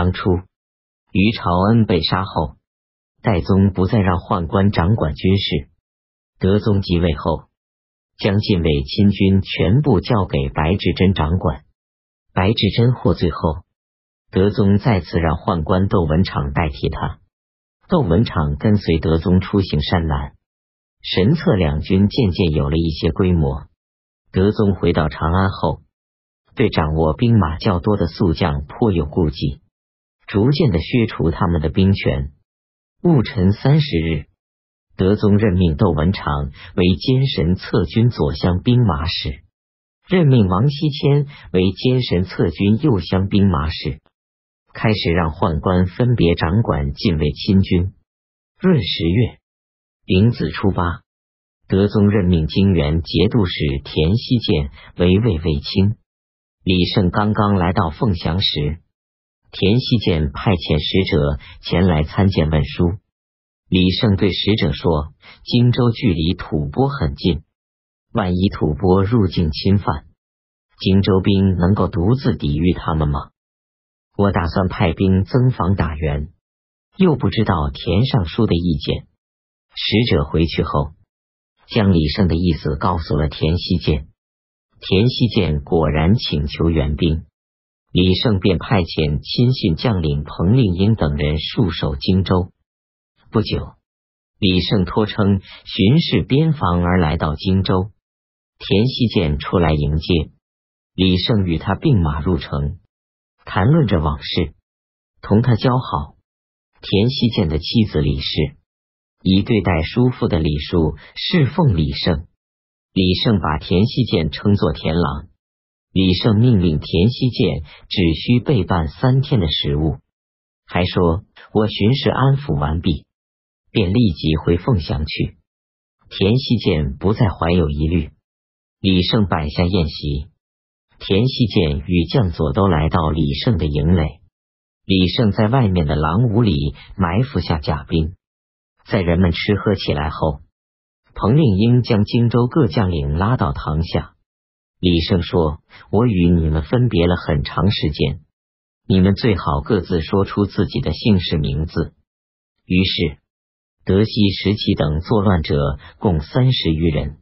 当初于朝恩被杀后，代宗不再让宦官掌管军事，德宗即位后，将禁卫亲军全部交给白志贞掌管。白志贞获罪后，德宗再次让宦官窦文场代替他。窦文场跟随德宗出行山南，神策两军渐渐有了一些规模。德宗回到长安后，对掌握兵马较多的宿将颇有顾忌，逐渐的削除他们的兵权。戊辰三十日，德宗任命窦文长为监神策军左厢兵马使，任命王锡谦为监神策军右厢兵马使。开始让宦官分别掌管禁卫亲军。闰十月，丙子初八，德宗任命泾原节度使田希建为卫卫青。李胜刚刚来到凤翔时，田希建派遣使者前来参见问书。李胜对使者说：“荆州距离吐蕃很近，万一吐蕃入境侵犯，荆州兵能够独自抵御他们吗？”我打算派兵增防打援，又不知道田尚书的意见。使者回去后，将李胜的意思告诉了田希建。田希建果然请求援兵，李胜便派遣亲信将领彭令英等人戍守荆州。不久，李胜托称巡视边防而来到荆州，田熙建出来迎接，李胜与他并马入城。谈论着往事，同他交好。田熙建的妻子李氏以对待叔父的礼数侍奉李胜。李胜把田熙建称作田郎。李胜命令田熙建只需备办三天的食物，还说：“我巡视安抚完毕，便立即回凤翔去。”田熙建不再怀有疑虑。李胜摆下宴席。田熙建与将佐都来到李胜的营垒，李胜在外面的狼屋里埋伏下甲兵。在人们吃喝起来后，彭令英将荆州各将领拉到堂下。李胜说：“我与你们分别了很长时间，你们最好各自说出自己的姓氏名字。”于是，德西、石奇等作乱者共三十余人。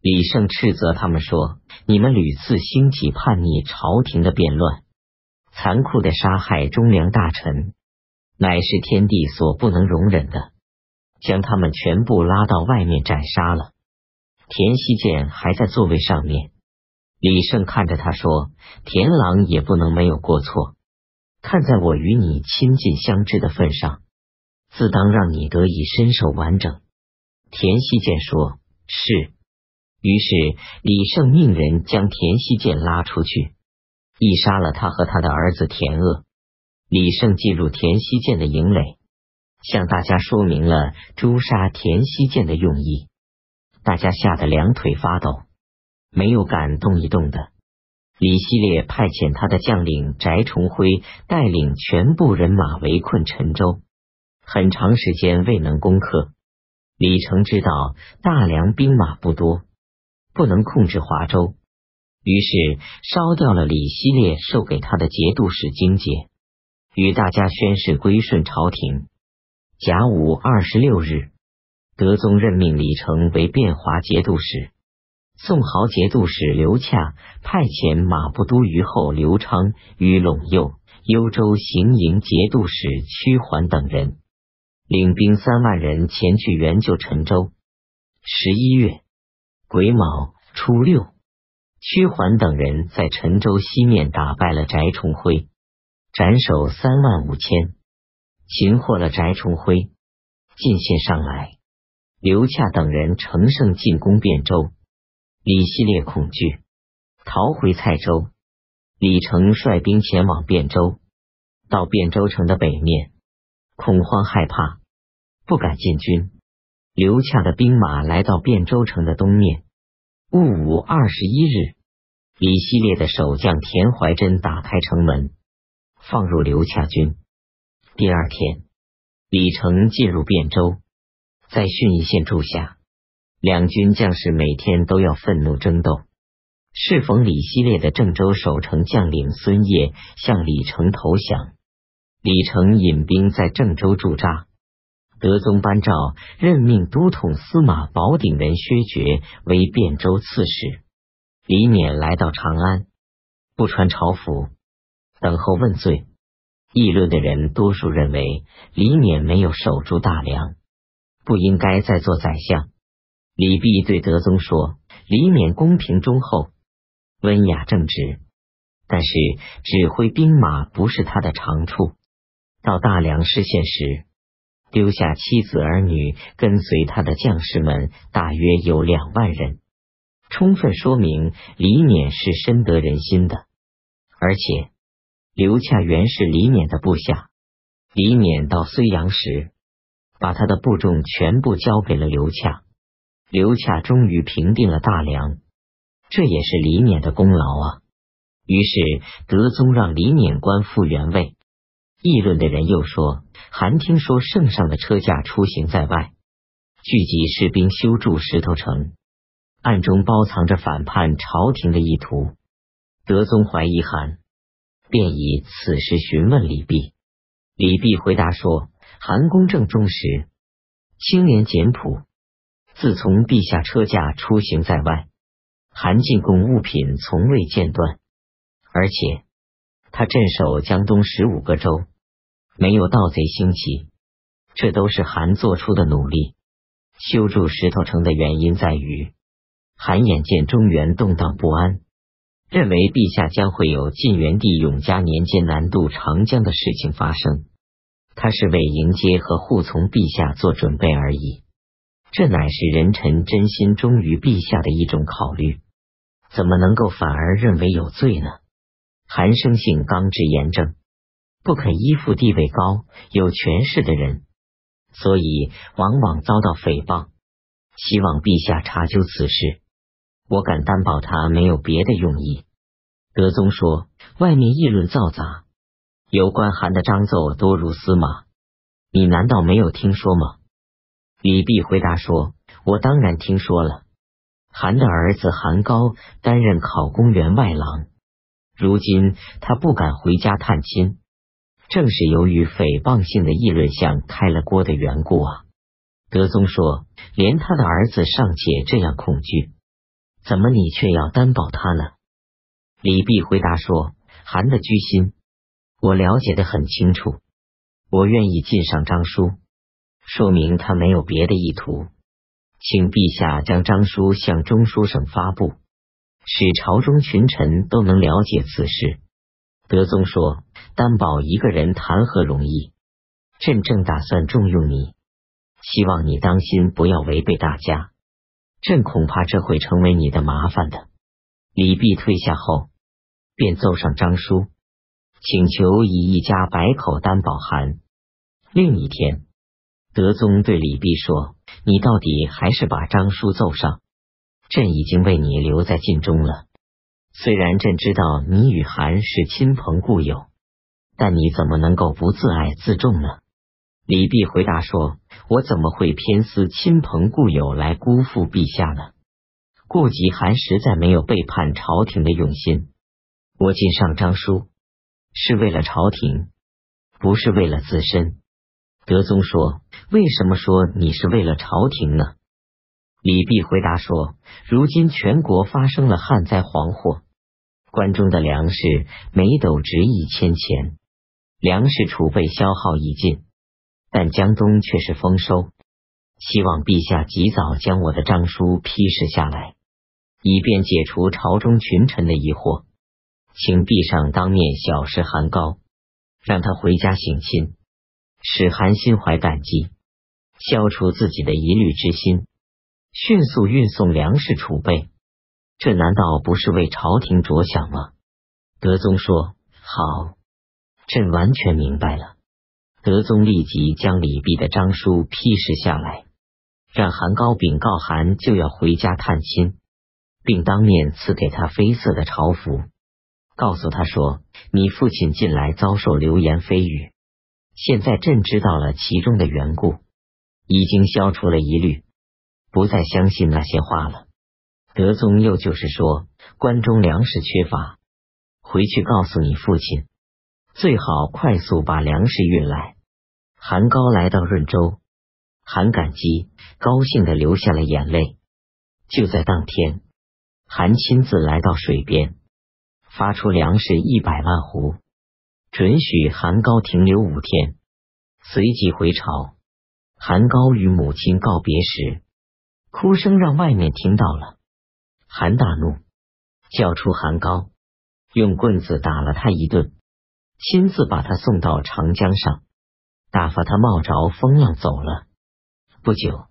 李胜斥责他们说：“你们屡次兴起叛逆朝廷的变乱，残酷的杀害忠良大臣，乃是天地所不能容忍的。将他们全部拉到外面斩杀了。”田熙建还在座位上面。李胜看着他说：“田郎也不能没有过错。看在我与你亲近相知的份上，自当让你得以身首完整。”田希建说：“是。”于是李胜命人将田希建拉出去，一杀了他和他的儿子田鄂。李胜进入田希建的营垒，向大家说明了诛杀田希建的用意。大家吓得两腿发抖，没有敢动一动的。李希烈派遣他的将领翟崇辉带领全部人马围困陈州，很长时间未能攻克。李成知道大梁兵马不多。不能控制华州，于是烧掉了李希烈授给他的节度使金节，与大家宣誓归顺朝廷。甲午二十六日，德宗任命李成为汴华节度使，宋豪节度使刘洽派遣马步都虞候刘昌与陇右、幽州行营节度使屈桓等人，领兵三万人前去援救陈州。十一月。癸卯初六，屈桓等人在陈州西面打败了翟崇辉，斩首三万五千，擒获了翟崇辉。进献上来，刘洽等人乘胜进攻汴州，李希烈恐惧，逃回蔡州。李成率兵前往汴州，到汴州城的北面，恐慌害怕，不敢进军。刘洽的兵马来到汴州城的东面。戊午二十一日，李希烈的守将田怀真打开城门，放入刘洽军。第二天，李成进入汴州，在训义县住下。两军将士每天都要愤怒争斗。适逢李希烈的郑州守城将领孙业向李成投降。李成引兵在郑州驻扎。德宗颁诏任命都统司马宝鼎人薛觉为汴州刺史。李勉来到长安，不穿朝服，等候问罪。议论的人多数认为李勉没有守住大梁，不应该再做宰相。李泌对德宗说：“李勉公平忠厚，温雅正直，但是指挥兵马不是他的长处。到大梁失陷时，丢下妻子儿女，跟随他的将士们大约有两万人，充分说明李勉是深得人心的，而且。”刘洽原是李勉的部下，李勉到睢阳时，把他的部众全部交给了刘洽，刘洽终于平定了大梁，这也是李勉的功劳啊。于是德宗让李勉官复原位。议论的人又说，韩听说圣上的车驾出行在外，聚集士兵修筑石头城，暗中包藏着反叛朝廷的意图。德宗怀疑韩。便以此事询问李泌，李泌回答说：“韩公正忠实，清廉简朴。自从陛下车驾出行在外，韩进贡物品从未间断，而且他镇守江东十五个州，没有盗贼兴起，这都是韩做出的努力。修筑石头城的原因在于，韩眼见中原动荡不安。”认为陛下将会有晋元帝永嘉年间南渡长江的事情发生，他是为迎接和护从陛下做准备而已。这乃是人臣真心忠于陛下的一种考虑，怎么能够反而认为有罪呢？韩生性刚直严正，不肯依附地位高有权势的人，所以往往遭到诽谤。希望陛下查究此事。我敢担保，他没有别的用意。德宗说：“外面议论造杂，有关韩的章奏多如司马，你难道没有听说吗？”李泌回答说：“我当然听说了。韩的儿子韩高担任考公员外郎，如今他不敢回家探亲，正是由于诽谤性的议论像开了锅的缘故啊。”德宗说：“连他的儿子尚且这样恐惧。”怎么你却要担保他呢？李泌回答说：“韩的居心，我了解的很清楚。我愿意进上章书，说明他没有别的意图。请陛下将章书向中书省发布，使朝中群臣都能了解此事。”德宗说：“担保一个人谈何容易？朕正打算重用你，希望你当心，不要违背大家。”朕恐怕这会成为你的麻烦的。李泌退下后，便奏上章书，请求以一家百口担保函。另一天，德宗对李泌说：“你到底还是把章书奏上。朕已经为你留在晋中了。虽然朕知道你与韩是亲朋故友，但你怎么能够不自爱自重呢？”李泌回答说。我怎么会偏私亲朋故友来辜负陛下呢？顾及韩实在没有背叛朝廷的用心。我进上章书是为了朝廷，不是为了自身。德宗说：“为什么说你是为了朝廷呢？”李泌回答说：“如今全国发生了旱灾蝗祸，关中的粮食每斗值一千钱，粮食储备消耗已尽。”但江东却是丰收，希望陛下及早将我的章书批示下来，以便解除朝中群臣的疑惑。请陛上当面小示韩高，让他回家省亲，使韩心怀感激，消除自己的疑虑之心，迅速运送粮食储备。这难道不是为朝廷着想吗？德宗说：“好，朕完全明白了。”德宗立即将李泌的章书批示下来，让韩高禀告韩就要回家探亲，并当面赐给他绯色的朝服，告诉他说：“你父亲近来遭受流言蜚语，现在朕知道了其中的缘故，已经消除了疑虑，不再相信那些话了。”德宗又就是说，关中粮食缺乏，回去告诉你父亲。最好快速把粮食运来。韩高来到润州，韩感激，高兴的流下了眼泪。就在当天，韩亲自来到水边，发出粮食一百万斛，准许韩高停留五天，随即回朝。韩高与母亲告别时，哭声让外面听到了。韩大怒，叫出韩高。用棍子打了他一顿，亲自把他送到长江上，打发他冒着风浪走了。不久，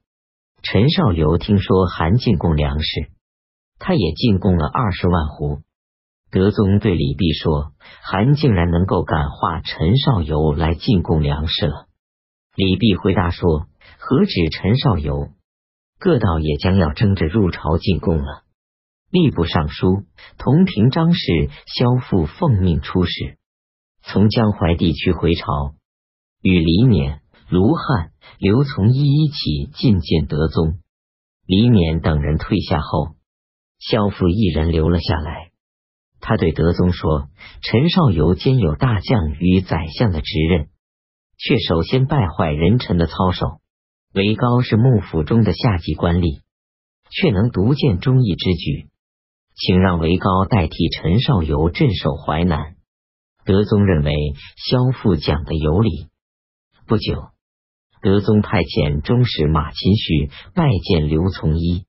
陈少游听说韩进贡粮食，他也进贡了二十万斛。德宗对李泌说：“韩竟然能够感化陈少游来进贡粮食了。”李泌回答说：“何止陈少游，各道也将要争着入朝进贡了。”吏部尚书同平章事萧父奉命出使，从江淮地区回朝，与李勉、卢汉、刘从一一起觐见德宗。李勉等人退下后，萧父一人留了下来。他对德宗说：“陈少游兼有大将与宰相的职任，却首先败坏人臣的操守。韦高是幕府中的下级官吏，却能独见忠义之举。”请让韦高代替陈少游镇守淮南。德宗认为萧父讲的有理。不久，德宗派遣中使马钦绪拜见刘从一，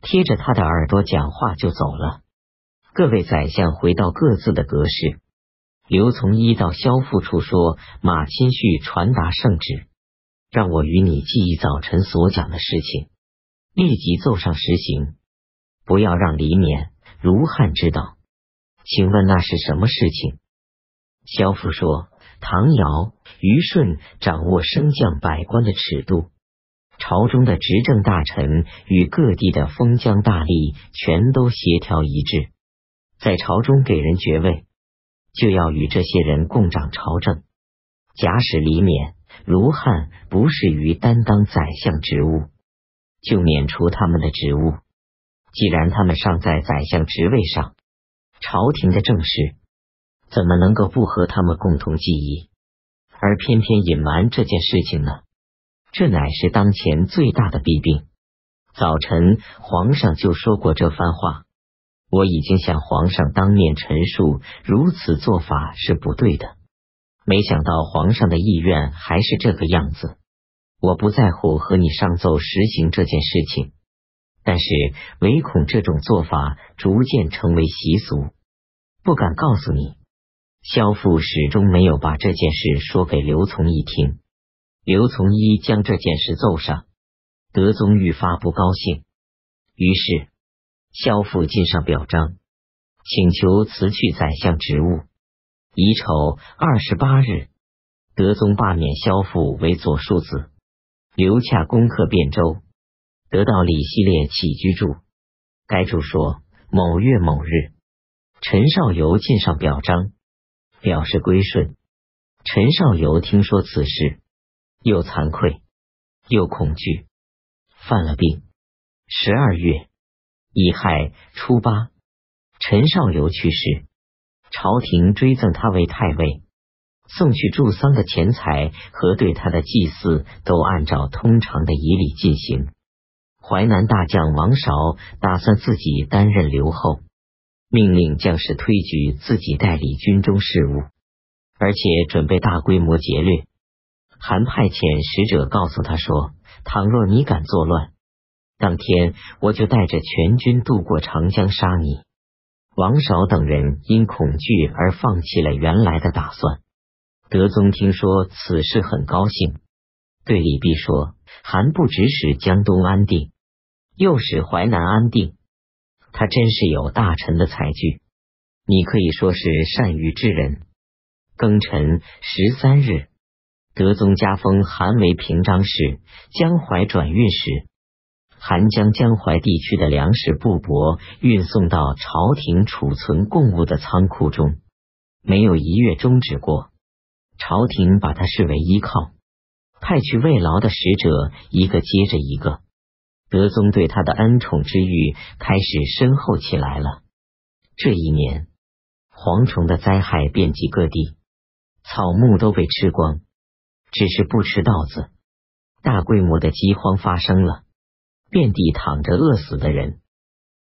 贴着他的耳朵讲话就走了。各位宰相回到各自的阁室。刘从一到萧父处说：“马钦绪传达圣旨，让我与你记忆早晨所讲的事情，立即奏上实行，不要让李勉。”卢汉知道，请问那是什么事情？萧父说：“唐尧、虞舜掌握升降百官的尺度，朝中的执政大臣与各地的封疆大吏全都协调一致，在朝中给人爵位，就要与这些人共掌朝政。假使李勉、卢汉不适于担当宰相职务，就免除他们的职务。”既然他们尚在宰相职位上，朝廷的政事怎么能够不和他们共同记忆，而偏偏隐瞒这件事情呢？这乃是当前最大的弊病。早晨皇上就说过这番话，我已经向皇上当面陈述，如此做法是不对的。没想到皇上的意愿还是这个样子。我不在乎和你上奏实行这件事情。但是唯恐这种做法逐渐成为习俗，不敢告诉你。萧父始终没有把这件事说给刘从一听。刘从一将这件事奏上，德宗愈发不高兴。于是萧父进上表彰，请求辞去宰相职务。乙丑二十八日，德宗罢免萧父为左庶子，留洽攻克汴州。得到李系列起居注，该注说某月某日，陈少游进上表彰，表示归顺。陈少游听说此事，又惭愧又恐惧，犯了病。十二月乙亥初八，陈少游去世，朝廷追赠他为太尉，送去助丧的钱财和对他的祭祀都按照通常的仪礼进行。淮南大将王韶打算自己担任留后，命令将士推举自己代理军中事务，而且准备大规模劫掠。还派遣使者告诉他说：“倘若你敢作乱，当天我就带着全军渡过长江杀你。”王韶等人因恐惧而放弃了原来的打算。德宗听说此事很高兴，对李泌说：“韩不只使江东安定。”又使淮南安定，他真是有大臣的才具。你可以说是善于治人。庚辰十三日，德宗加封韩为平章事、江淮转运使。韩将江淮地区的粮食布帛运送到朝廷储存贡物的仓库中，没有一月终止过。朝廷把他视为依靠，派去慰劳的使者一个接着一个。德宗对他的恩宠之欲开始深厚起来了。这一年，蝗虫的灾害遍及各地，草木都被吃光，只是不吃稻子。大规模的饥荒发生了，遍地躺着饿死的人，